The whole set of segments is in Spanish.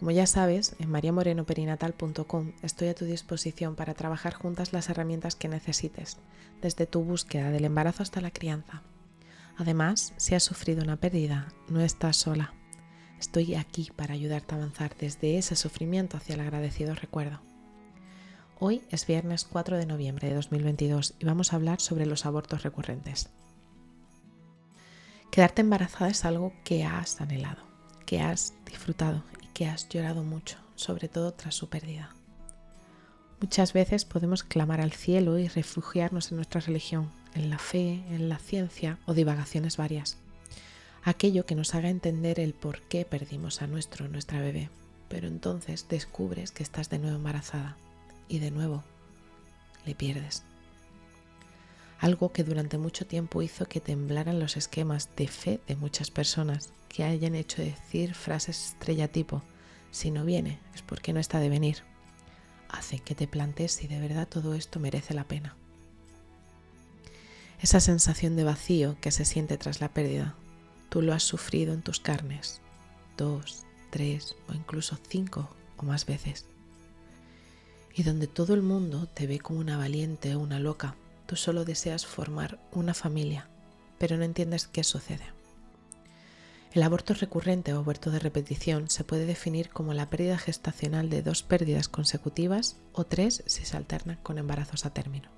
Como ya sabes, en mariamorenoperinatal.com estoy a tu disposición para trabajar juntas las herramientas que necesites, desde tu búsqueda del embarazo hasta la crianza. Además, si has sufrido una pérdida, no estás sola. Estoy aquí para ayudarte a avanzar desde ese sufrimiento hacia el agradecido recuerdo. Hoy es viernes 4 de noviembre de 2022 y vamos a hablar sobre los abortos recurrentes. Quedarte embarazada es algo que has anhelado, que has disfrutado que has llorado mucho, sobre todo tras su pérdida. Muchas veces podemos clamar al cielo y refugiarnos en nuestra religión, en la fe, en la ciencia o divagaciones varias. Aquello que nos haga entender el por qué perdimos a nuestro nuestra bebé. Pero entonces descubres que estás de nuevo embarazada y de nuevo le pierdes. Algo que durante mucho tiempo hizo que temblaran los esquemas de fe de muchas personas que hayan hecho decir frases estrella tipo, si no viene es porque no está de venir, hace que te plantees si de verdad todo esto merece la pena. Esa sensación de vacío que se siente tras la pérdida, tú lo has sufrido en tus carnes, dos, tres o incluso cinco o más veces. Y donde todo el mundo te ve como una valiente o una loca, tú solo deseas formar una familia, pero no entiendes qué sucede. El aborto recurrente o aborto de repetición se puede definir como la pérdida gestacional de dos pérdidas consecutivas o tres si se alternan con embarazos a término.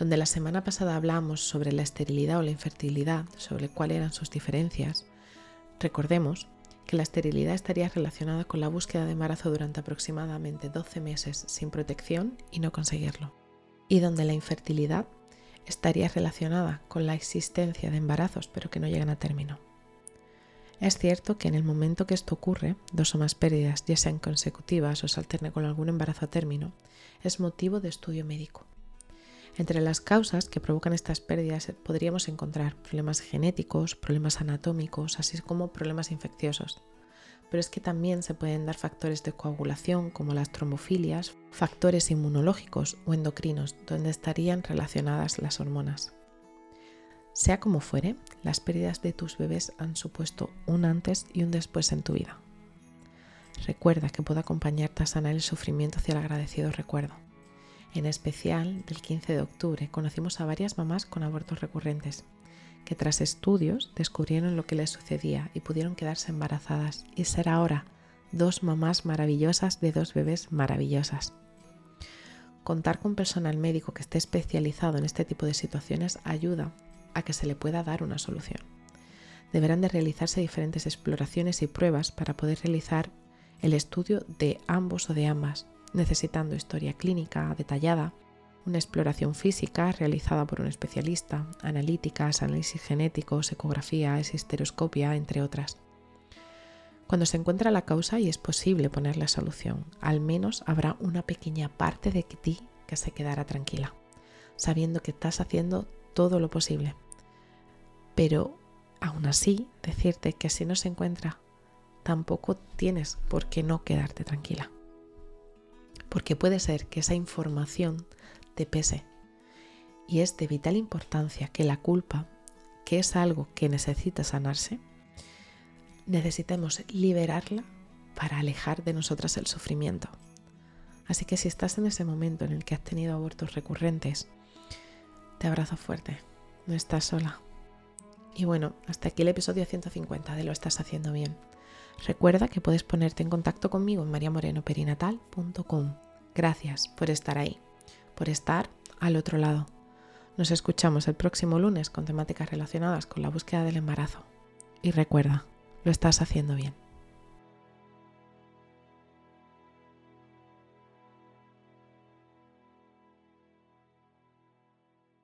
Donde la semana pasada hablamos sobre la esterilidad o la infertilidad, sobre cuáles eran sus diferencias, recordemos que la esterilidad estaría relacionada con la búsqueda de embarazo durante aproximadamente 12 meses sin protección y no conseguirlo. Y donde la infertilidad estaría relacionada con la existencia de embarazos pero que no llegan a término. Es cierto que en el momento que esto ocurre, dos o más pérdidas, ya sean consecutivas o se alterne con algún embarazo a término, es motivo de estudio médico. Entre las causas que provocan estas pérdidas podríamos encontrar problemas genéticos, problemas anatómicos, así como problemas infecciosos. Pero es que también se pueden dar factores de coagulación como las trombofilias, factores inmunológicos o endocrinos, donde estarían relacionadas las hormonas. Sea como fuere, las pérdidas de tus bebés han supuesto un antes y un después en tu vida. Recuerda que puedo acompañarte a sanar el sufrimiento hacia el agradecido recuerdo. En especial, del 15 de octubre conocimos a varias mamás con abortos recurrentes, que tras estudios descubrieron lo que les sucedía y pudieron quedarse embarazadas y ser ahora dos mamás maravillosas de dos bebés maravillosas. Contar con personal médico que esté especializado en este tipo de situaciones ayuda a que se le pueda dar una solución. Deberán de realizarse diferentes exploraciones y pruebas para poder realizar el estudio de ambos o de ambas, necesitando historia clínica detallada, una exploración física realizada por un especialista, analíticas, análisis genéticos, ecografía, histeroscopia, entre otras. Cuando se encuentra la causa y es posible poner la solución, al menos habrá una pequeña parte de ti que se quedará tranquila, sabiendo que estás haciendo todo lo posible pero aún así, decirte que si no se encuentra, tampoco tienes por qué no quedarte tranquila. Porque puede ser que esa información te pese. Y es de vital importancia que la culpa, que es algo que necesita sanarse, necesitemos liberarla para alejar de nosotras el sufrimiento. Así que si estás en ese momento en el que has tenido abortos recurrentes, te abrazo fuerte, no estás sola. Y bueno, hasta aquí el episodio 150 de Lo estás haciendo bien. Recuerda que puedes ponerte en contacto conmigo en mariamorenoperinatal.com. Gracias por estar ahí, por estar al otro lado. Nos escuchamos el próximo lunes con temáticas relacionadas con la búsqueda del embarazo. Y recuerda, lo estás haciendo bien.